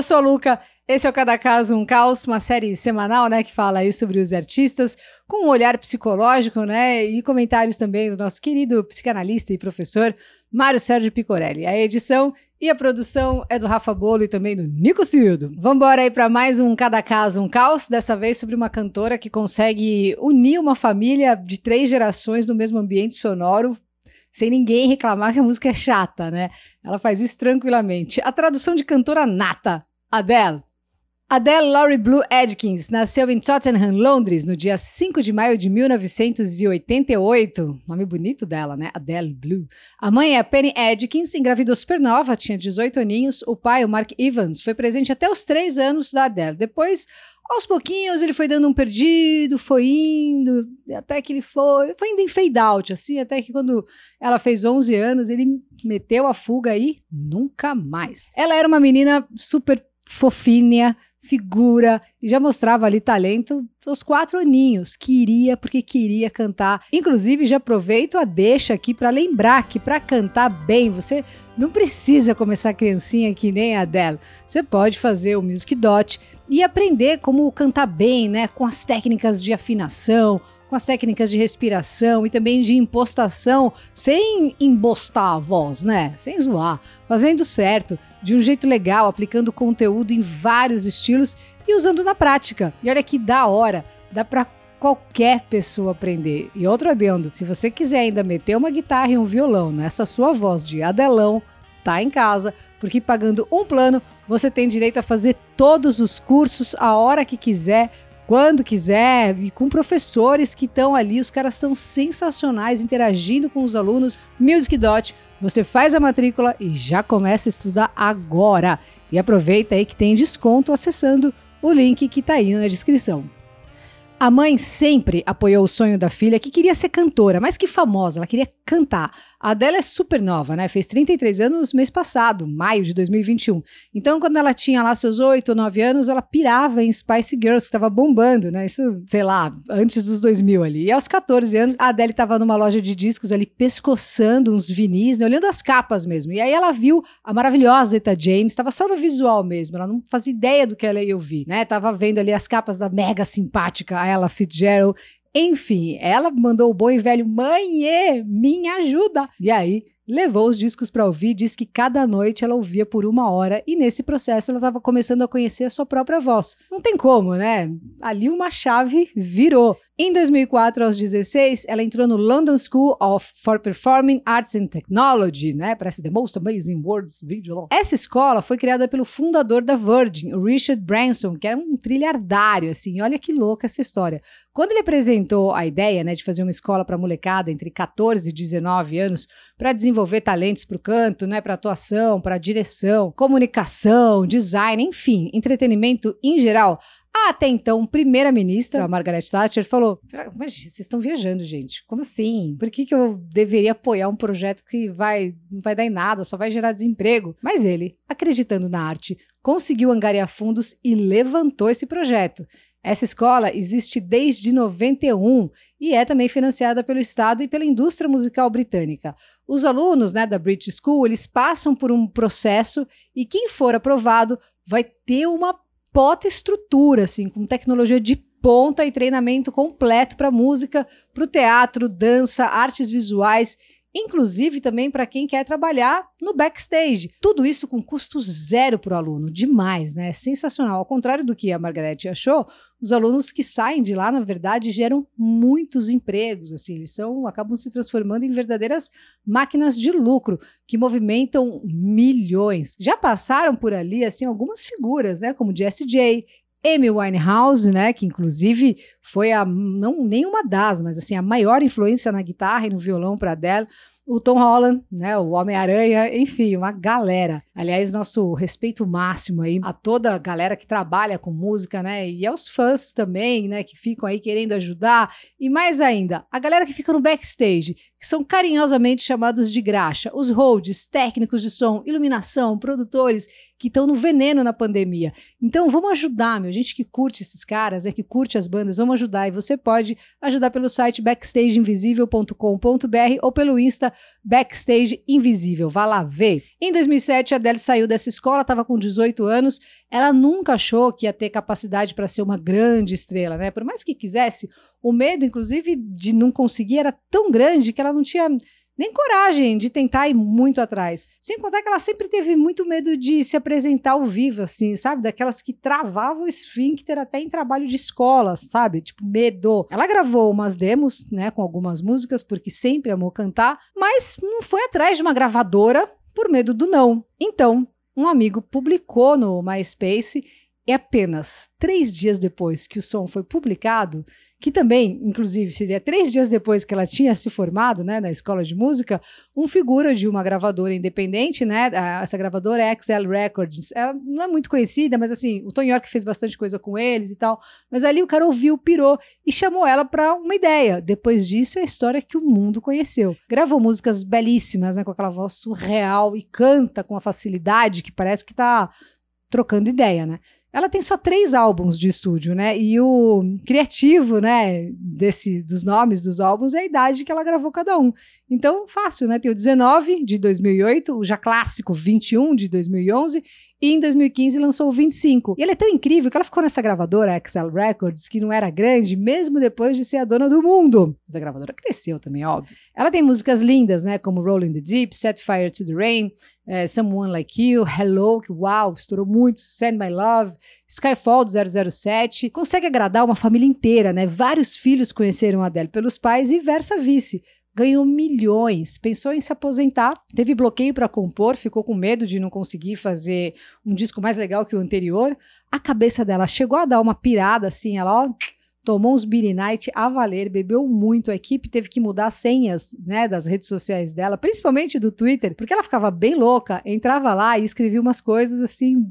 Eu sou a Luca, esse é o Cada Caso Um Caos, uma série semanal, né, que fala aí sobre os artistas, com um olhar psicológico, né, e comentários também do nosso querido psicanalista e professor Mário Sérgio Picorelli. A edição e a produção é do Rafa Bolo e também do Nico Cildo. Vamos embora aí para mais um Cada Caso Um Caos, dessa vez sobre uma cantora que consegue unir uma família de três gerações no mesmo ambiente sonoro, sem ninguém reclamar que a música é chata, né? Ela faz isso tranquilamente. A tradução de cantora nata, Adele. Adele Laurie Blue Adkins nasceu em Tottenham, Londres, no dia 5 de maio de 1988. Nome bonito dela, né? Adele Blue. A mãe é Penny Adkins, engravidou supernova, tinha 18 aninhos. O pai, o Mark Evans, foi presente até os 3 anos da Adele. Depois, aos pouquinhos, ele foi dando um perdido, foi indo, até que ele foi, foi indo em fade out, assim, até que quando ela fez 11 anos, ele meteu a fuga e nunca mais. Ela era uma menina super fofinha, figura, e já mostrava ali talento aos quatro aninhos. Queria, porque queria cantar. Inclusive, já aproveito a deixa aqui para lembrar que para cantar bem, você não precisa começar criancinha que nem a Adele. Você pode fazer o Music Dot e aprender como cantar bem, né? Com as técnicas de afinação, com as técnicas de respiração e também de impostação, sem embostar a voz, né? Sem zoar, fazendo certo, de um jeito legal, aplicando conteúdo em vários estilos e usando na prática. E olha que da hora, dá para qualquer pessoa aprender. E outro adendo, se você quiser ainda meter uma guitarra e um violão nessa sua voz de adelão, tá em casa, porque pagando um plano, você tem direito a fazer todos os cursos a hora que quiser quando quiser e com professores que estão ali. Os caras são sensacionais interagindo com os alunos. Music Dot, você faz a matrícula e já começa a estudar agora. E aproveita aí que tem desconto acessando o link que está aí na descrição. A mãe sempre apoiou o sonho da filha, que queria ser cantora, mas que famosa, ela queria cantar. A dela é super nova, né? Fez 33 anos mês passado, maio de 2021. Então, quando ela tinha lá seus 8 ou 9 anos, ela pirava em Spice Girls, que estava bombando, né? Isso, sei lá, antes dos 2000 ali. E aos 14 anos, a Adele estava numa loja de discos ali, pescoçando uns vinis, né? olhando as capas mesmo. E aí ela viu a maravilhosa Eta James, estava só no visual mesmo, ela não fazia ideia do que ela ia ouvir, né? Tava vendo ali as capas da mega simpática Ella Fitzgerald enfim, ela mandou o bom e velho mãe, me ajuda. E aí levou os discos para ouvir, diz que cada noite ela ouvia por uma hora e nesse processo ela estava começando a conhecer a sua própria voz. Não tem como, né? Ali uma chave virou. Em 2004, aos 16, ela entrou no London School of for Performing Arts and Technology, né? Parece The Most Amazing Words Video. Essa escola foi criada pelo fundador da Virgin, Richard Branson, que era um trilhardário, assim. Olha que louca essa história. Quando ele apresentou a ideia, né, de fazer uma escola para molecada entre 14 e 19 anos, para desenvolver talentos para o canto, né, para atuação, para direção, comunicação, design, enfim, entretenimento em geral, até então, primeira-ministra, a Margaret Thatcher, falou: Mas vocês estão viajando, gente. Como assim? Por que, que eu deveria apoiar um projeto que vai, não vai dar em nada, só vai gerar desemprego? Mas ele, acreditando na arte, conseguiu angariar fundos e levantou esse projeto. Essa escola existe desde 91 e é também financiada pelo Estado e pela indústria musical britânica. Os alunos né, da British School eles passam por um processo e quem for aprovado vai ter uma pota estrutura, assim, com tecnologia de ponta e treinamento completo para música, para o teatro, dança, artes visuais, inclusive também para quem quer trabalhar no backstage. Tudo isso com custo zero para o aluno. Demais, né? Sensacional. Ao contrário do que a Margarete achou, os alunos que saem de lá, na verdade, geram muitos empregos. Assim, eles são, acabam se transformando em verdadeiras máquinas de lucro que movimentam milhões. Já passaram por ali assim algumas figuras, né? Como Jessie J, Amy Winehouse, né, que inclusive foi a não nenhuma das, mas assim a maior influência na guitarra e no violão para Adele, o Tom Holland, né, o Homem-Aranha, enfim, uma galera. Aliás, nosso respeito máximo aí a toda a galera que trabalha com música, né, e aos fãs também, né, que ficam aí querendo ajudar, e mais ainda, a galera que fica no backstage, que são carinhosamente chamados de graxa, os holds, técnicos de som, iluminação, produtores, que estão no veneno na pandemia. Então vamos ajudar, meu, gente que curte esses caras, é que curte as bandas, vamos ajudar. E você pode ajudar pelo site backstageinvisível.com.br ou pelo Insta Backstage Invisível. Vá lá ver. Em 2007, a Adele saiu dessa escola, estava com 18 anos. Ela nunca achou que ia ter capacidade para ser uma grande estrela, né? Por mais que quisesse, o medo, inclusive, de não conseguir era tão grande que ela não tinha nem coragem de tentar ir muito atrás. Sem contar que ela sempre teve muito medo de se apresentar ao vivo, assim, sabe? Daquelas que travavam o esfíncter até em trabalho de escola, sabe? Tipo, medo. Ela gravou umas demos, né, com algumas músicas, porque sempre amou cantar, mas não foi atrás de uma gravadora por medo do não. Então, um amigo publicou no MySpace e apenas três dias depois que o som foi publicado, que também, inclusive, seria três dias depois que ela tinha se formado né, na escola de música, um figura de uma gravadora independente, né? Essa gravadora é XL Records. Ela não é muito conhecida, mas assim, o Tony York fez bastante coisa com eles e tal. Mas ali o cara ouviu, pirou e chamou ela para uma ideia. Depois disso, é a história que o mundo conheceu. Gravou músicas belíssimas, né? Com aquela voz surreal e canta com uma facilidade que parece que tá trocando ideia, né? Ela tem só três álbuns de estúdio, né? E o criativo, né, desse, dos nomes dos álbuns é a idade que ela gravou cada um. Então, fácil, né? Tem o 19 de 2008, o já clássico 21 de 2011 e em 2015 lançou o 25. E ela é tão incrível que ela ficou nessa gravadora XL Records, que não era grande, mesmo depois de ser a dona do mundo. Mas a gravadora cresceu também, óbvio. Ela tem músicas lindas, né? Como Rolling the Deep, Set Fire to the Rain, é, Someone Like You, Hello, que uau, estourou muito, Send My Love, Skyfall do 007. Consegue agradar uma família inteira, né? Vários filhos conheceram a Adele pelos pais e versa vice ganhou milhões, pensou em se aposentar, teve bloqueio para compor, ficou com medo de não conseguir fazer um disco mais legal que o anterior. A cabeça dela chegou a dar uma pirada assim, ela ó, tomou uns Beanie Night a valer, bebeu muito, a equipe teve que mudar as senhas, né, das redes sociais dela, principalmente do Twitter, porque ela ficava bem louca, entrava lá e escrevia umas coisas assim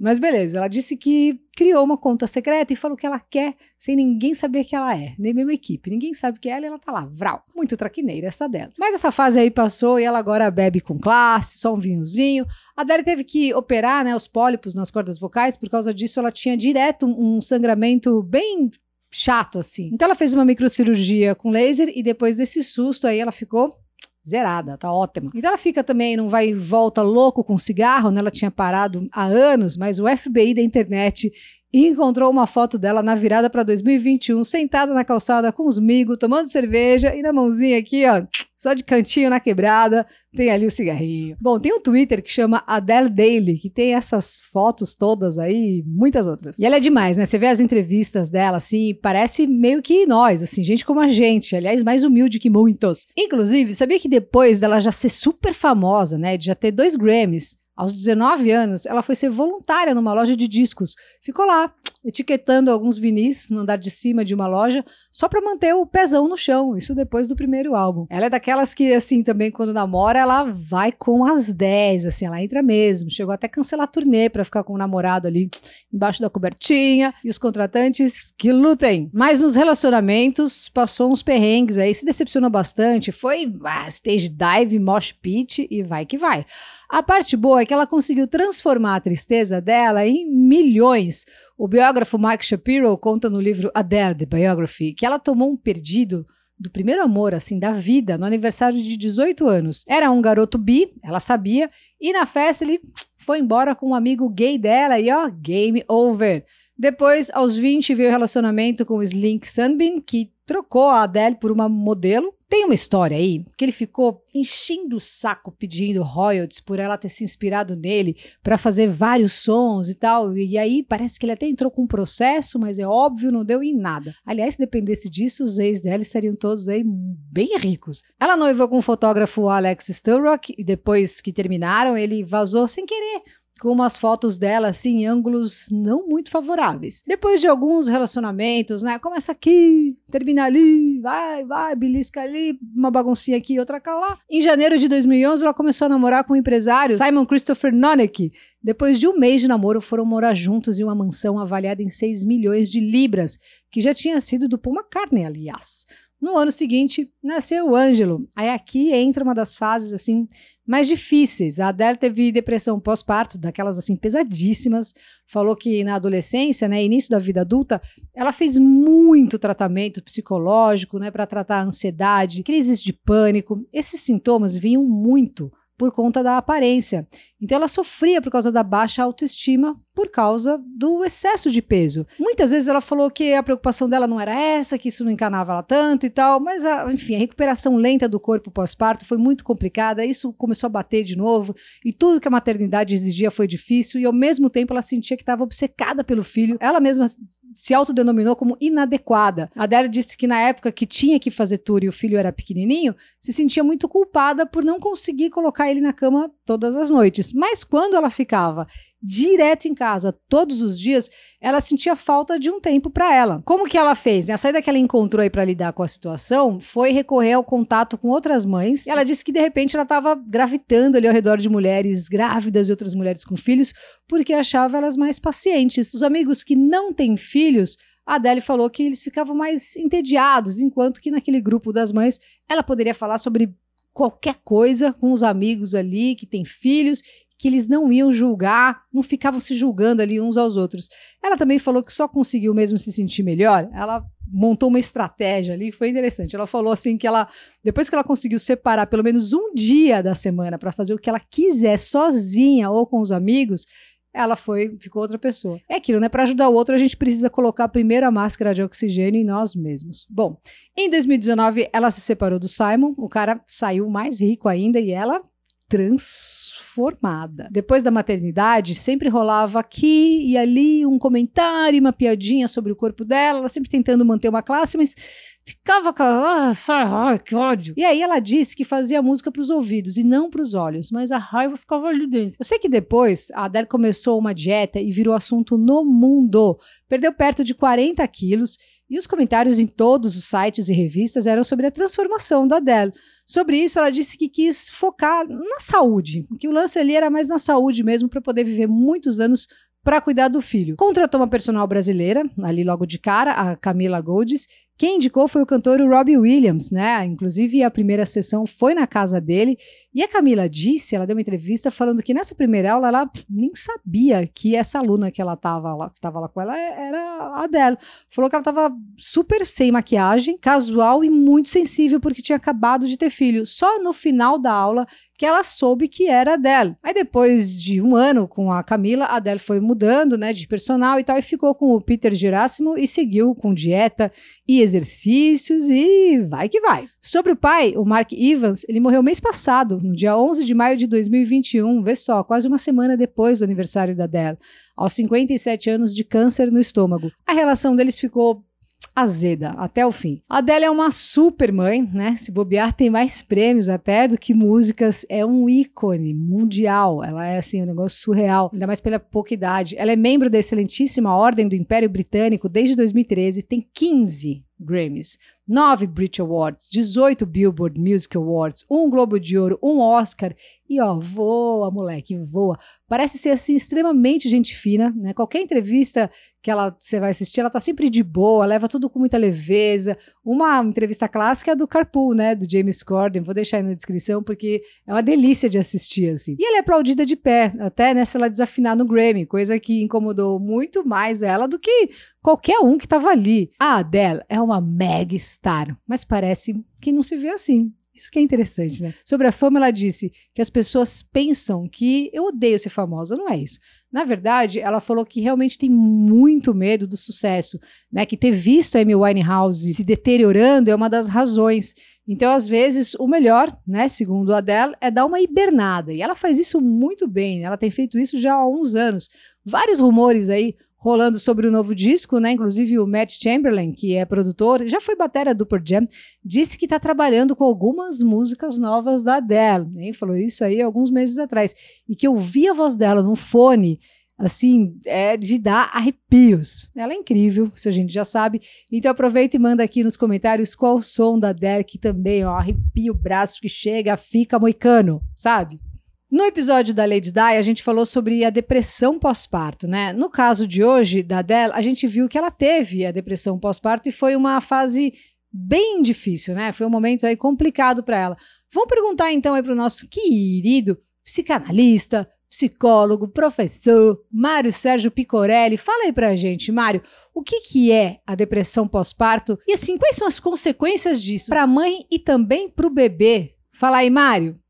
Mas beleza, ela disse que criou uma conta secreta e falou que ela quer sem ninguém saber que ela é, nem mesmo equipe. Ninguém sabe que é ela e ela tá lá, vral. Muito traquineira essa dela. Mas essa fase aí passou e ela agora bebe com classe, só um vinhozinho. A Adele teve que operar, né, os pólipos nas cordas vocais, por causa disso ela tinha direto um sangramento bem chato assim. Então ela fez uma microcirurgia com laser e depois desse susto aí ela ficou zerada, tá ótima. Então ela fica também, não vai e volta louco com cigarro, né? Ela tinha parado há anos, mas o FBI da internet encontrou uma foto dela na virada para 2021, sentada na calçada com os migos, tomando cerveja e na mãozinha aqui, ó, só de cantinho na quebrada, tem ali o cigarrinho. Bom, tem um Twitter que chama Adele Daily, que tem essas fotos todas aí, muitas outras. E ela é demais, né? Você vê as entrevistas dela, assim, parece meio que nós, assim, gente como a gente. Aliás, mais humilde que muitos. Inclusive, sabia que depois dela já ser super famosa, né, de já ter dois Grammys, aos 19 anos, ela foi ser voluntária numa loja de discos. Ficou lá, etiquetando alguns vinis no andar de cima de uma loja, só para manter o pezão no chão. Isso depois do primeiro álbum. Ela é daquelas que, assim, também quando namora, ela vai com as 10, assim, ela entra mesmo. Chegou até cancelar a turnê para ficar com o namorado ali embaixo da cobertinha. E os contratantes que lutem. Mas nos relacionamentos, passou uns perrengues aí, se decepcionou bastante. Foi ah, stage dive, mosh pit e vai que vai. A parte boa é que ela conseguiu transformar a tristeza dela em milhões. O biógrafo Mark Shapiro conta no livro Adele, The Biography, que ela tomou um perdido do primeiro amor, assim, da vida, no aniversário de 18 anos. Era um garoto bi, ela sabia, e na festa ele foi embora com um amigo gay dela e ó, game over. Depois, aos 20, veio o relacionamento com o Slink Sunbeam, que trocou a Adele por uma modelo. Tem uma história aí que ele ficou enchendo o saco pedindo royalties por ela ter se inspirado nele para fazer vários sons e tal. E aí parece que ele até entrou com um processo, mas é óbvio, não deu em nada. Aliás, se dependesse disso, os ex dela estariam todos aí bem ricos. Ela noivou com o fotógrafo Alex Sturrock e depois que terminaram, ele vazou sem querer com umas fotos dela assim em ângulos não muito favoráveis. Depois de alguns relacionamentos, né? Começa aqui, termina ali, vai, vai, belisca ali, uma baguncinha aqui, outra cá lá. Em janeiro de 2011, ela começou a namorar com o empresário Simon Christopher Nonneck. Depois de um mês de namoro, foram morar juntos em uma mansão avaliada em 6 milhões de libras, que já tinha sido do Paul McCartney, aliás. No ano seguinte, nasceu o Ângelo. Aí aqui entra uma das fases assim mais difíceis. A Adele teve depressão pós-parto, daquelas assim pesadíssimas. Falou que na adolescência, né, início da vida adulta, ela fez muito tratamento psicológico, né, para tratar a ansiedade, crises de pânico. Esses sintomas vinham muito por conta da aparência. Então ela sofria por causa da baixa autoestima por causa do excesso de peso. Muitas vezes ela falou que a preocupação dela não era essa, que isso não encanava ela tanto e tal, mas a, enfim, a recuperação lenta do corpo pós-parto foi muito complicada, isso começou a bater de novo e tudo que a maternidade exigia foi difícil e ao mesmo tempo ela sentia que estava obcecada pelo filho. Ela mesma se autodenominou como inadequada. A Adele disse que na época que tinha que fazer tour e o filho era pequenininho, se sentia muito culpada por não conseguir colocar ele na cama todas as noites. Mas quando ela ficava direto em casa todos os dias, ela sentia falta de um tempo para ela. Como que ela fez? A saída que ela encontrou aí para lidar com a situação foi recorrer ao contato com outras mães. Ela disse que de repente ela estava gravitando ali ao redor de mulheres grávidas e outras mulheres com filhos, porque achava elas mais pacientes. Os amigos que não têm filhos a Adele falou que eles ficavam mais entediados, enquanto que naquele grupo das mães ela poderia falar sobre qualquer coisa com os amigos ali que têm filhos que eles não iam julgar, não ficavam se julgando ali uns aos outros. Ela também falou que só conseguiu mesmo se sentir melhor. Ela montou uma estratégia ali que foi interessante. Ela falou assim que ela, depois que ela conseguiu separar pelo menos um dia da semana para fazer o que ela quiser sozinha ou com os amigos, ela foi, ficou outra pessoa. É aquilo, né? Para ajudar o outro, a gente precisa colocar primeiro a máscara de oxigênio em nós mesmos. Bom, em 2019, ela se separou do Simon, o cara saiu mais rico ainda e ela transformada. Depois da maternidade, sempre rolava aqui e ali um comentário, uma piadinha sobre o corpo dela, ela sempre tentando manter uma classe, mas ficava calada, ah, que ódio. E aí ela disse que fazia música para os ouvidos e não para os olhos, mas a raiva ficava ali dentro. Eu sei que depois a Adele começou uma dieta e virou assunto no mundo. Perdeu perto de 40 quilos e os comentários em todos os sites e revistas eram sobre a transformação da Adele. Sobre isso, ela disse que quis focar na saúde, que o lance ali era mais na saúde mesmo para poder viver muitos anos para cuidar do filho. Contratou uma personal brasileira, ali logo de cara, a Camila Goldes, quem indicou foi o cantor Robbie Williams, né? Inclusive, a primeira sessão foi na casa dele. E a Camila disse, ela deu uma entrevista falando que nessa primeira aula ela nem sabia que essa aluna que ela estava lá, que estava lá com ela era a Adele. Falou que ela estava super sem maquiagem, casual e muito sensível porque tinha acabado de ter filho. Só no final da aula que ela soube que era a Adele. Aí depois de um ano com a Camila, a Adele foi mudando, né, de personal e tal, e ficou com o Peter Gerassimo e seguiu com dieta e exercícios e vai que vai. Sobre o pai, o Mark Evans, ele morreu mês passado, no dia 11 de maio de 2021, vê só, quase uma semana depois do aniversário da Adele, aos 57 anos de câncer no estômago. A relação deles ficou azeda até o fim. A Adele é uma super mãe, né? Se bobear, tem mais prêmios até do que músicas. É um ícone mundial. Ela é assim um negócio surreal, ainda mais pela pouca idade. Ela é membro da excelentíssima Ordem do Império Britânico desde 2013, tem 15 Grammys, 9 Brit Awards, 18 Billboard Music Awards, um Globo de Ouro, um Oscar e ó, voa, moleque, voa. Parece ser assim extremamente gente fina, né? Qualquer entrevista que ela você vai assistir, ela tá sempre de boa, leva tudo com muita leveza. Uma entrevista clássica é do Carpool, né, do James Corden, vou deixar aí na descrição porque é uma delícia de assistir assim. E ela é aplaudida de pé, até nessa ela desafinar no Grammy, coisa que incomodou muito mais ela do que qualquer um que estava ali. A Adele é uma mega star, mas parece que não se vê assim. Isso que é interessante, né? Sobre a fama, ela disse que as pessoas pensam que eu odeio ser famosa. Não é isso. Na verdade, ela falou que realmente tem muito medo do sucesso, né? Que ter visto a Amy Winehouse se deteriorando é uma das razões. Então, às vezes, o melhor, né, segundo a Adele, é dar uma hibernada. E ela faz isso muito bem. Ela tem feito isso já há uns anos. Vários rumores aí rolando sobre o novo disco, né? Inclusive o Matt Chamberlain, que é produtor, já foi bateria do Pearl Jam, disse que está trabalhando com algumas músicas novas da Adele. Né? Falou isso aí alguns meses atrás. E que eu vi a voz dela no fone, assim, é de dar arrepios. Ela é incrível, isso a gente já sabe. Então aproveita e manda aqui nos comentários qual o som da que também, ó, arrepia o braço que chega, fica moicano, sabe? No episódio da Lady Di, a gente falou sobre a depressão pós-parto, né? No caso de hoje, da Adele, a gente viu que ela teve a depressão pós-parto e foi uma fase bem difícil, né? Foi um momento aí complicado para ela. Vamos perguntar então aí para o nosso querido psicanalista, psicólogo, professor, Mário Sérgio Picorelli. Fala aí pra gente, Mário, o que, que é a depressão pós-parto e assim, quais são as consequências disso para a mãe e também para o bebê? Fala aí, Mário.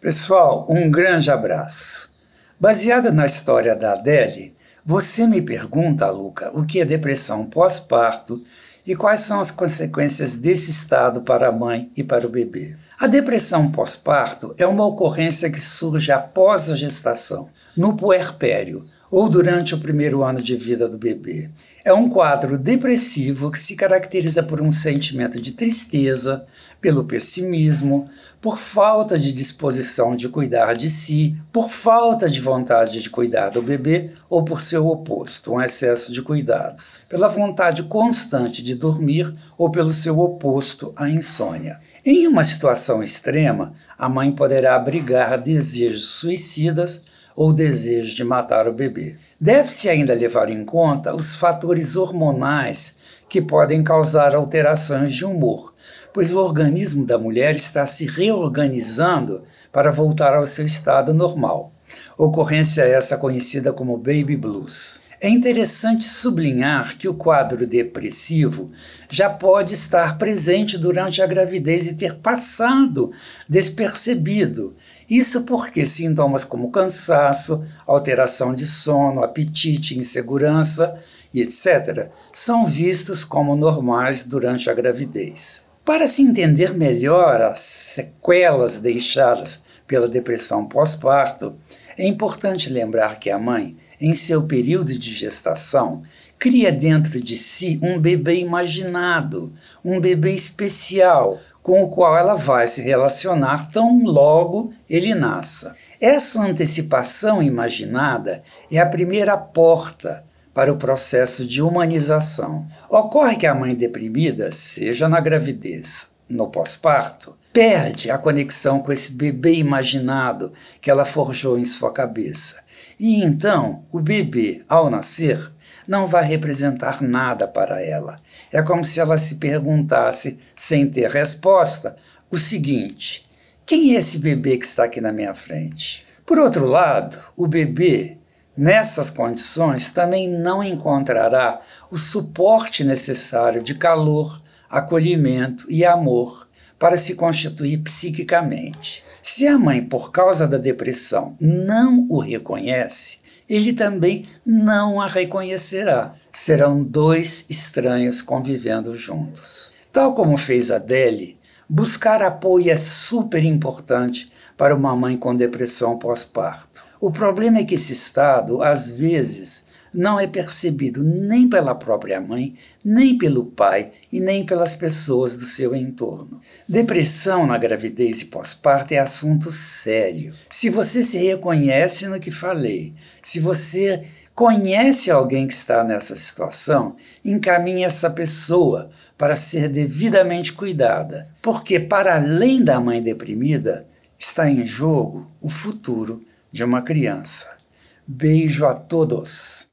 Pessoal, um grande abraço. Baseada na história da Adele, você me pergunta, Luca, o que é depressão pós-parto e quais são as consequências desse estado para a mãe e para o bebê. A depressão pós-parto é uma ocorrência que surge após a gestação, no puerpério ou durante o primeiro ano de vida do bebê. É um quadro depressivo que se caracteriza por um sentimento de tristeza, pelo pessimismo, por falta de disposição de cuidar de si, por falta de vontade de cuidar do bebê ou por seu oposto, um excesso de cuidados, pela vontade constante de dormir ou pelo seu oposto, a insônia. Em uma situação extrema, a mãe poderá abrigar desejos suicidas ou desejo de matar o bebê. Deve-se ainda levar em conta os fatores hormonais que podem causar alterações de humor, pois o organismo da mulher está se reorganizando para voltar ao seu estado normal. Ocorrência essa conhecida como baby blues. É interessante sublinhar que o quadro depressivo já pode estar presente durante a gravidez e ter passado despercebido. Isso porque sintomas como cansaço, alteração de sono, apetite, insegurança e etc., são vistos como normais durante a gravidez. Para se entender melhor as sequelas deixadas pela depressão pós-parto, é importante lembrar que a mãe, em seu período de gestação, cria dentro de si um bebê imaginado, um bebê especial, com o qual ela vai se relacionar tão logo ele nasça. Essa antecipação imaginada é a primeira porta para o processo de humanização. Ocorre que a mãe deprimida, seja na gravidez, no pós-parto, perde a conexão com esse bebê imaginado que ela forjou em sua cabeça. E então, o bebê, ao nascer, não vai representar nada para ela. É como se ela se perguntasse, sem ter resposta, o seguinte: quem é esse bebê que está aqui na minha frente? Por outro lado, o bebê Nessas condições, também não encontrará o suporte necessário de calor, acolhimento e amor para se constituir psiquicamente. Se a mãe, por causa da depressão, não o reconhece, ele também não a reconhecerá. Serão dois estranhos convivendo juntos. Tal como fez Adele, buscar apoio é super importante para uma mãe com depressão pós-parto. O problema é que esse estado, às vezes, não é percebido nem pela própria mãe, nem pelo pai e nem pelas pessoas do seu entorno. Depressão na gravidez e pós-parto é assunto sério. Se você se reconhece no que falei, se você conhece alguém que está nessa situação, encaminhe essa pessoa para ser devidamente cuidada, porque para além da mãe deprimida, está em jogo o futuro de uma criança. Beijo a todos.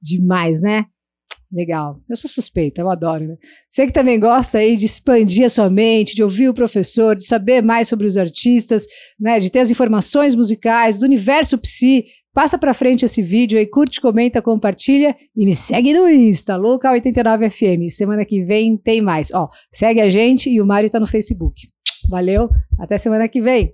Demais, né? Legal. Eu sou suspeita, eu adoro. Né? Você que também gosta aí de expandir a sua mente, de ouvir o professor, de saber mais sobre os artistas, né, de ter as informações musicais, do universo psi, passa para frente esse vídeo aí, curte, comenta, compartilha e me segue no Insta, Louca89FM. Semana que vem tem mais. Ó, segue a gente e o Mário tá no Facebook. Valeu, até semana que vem.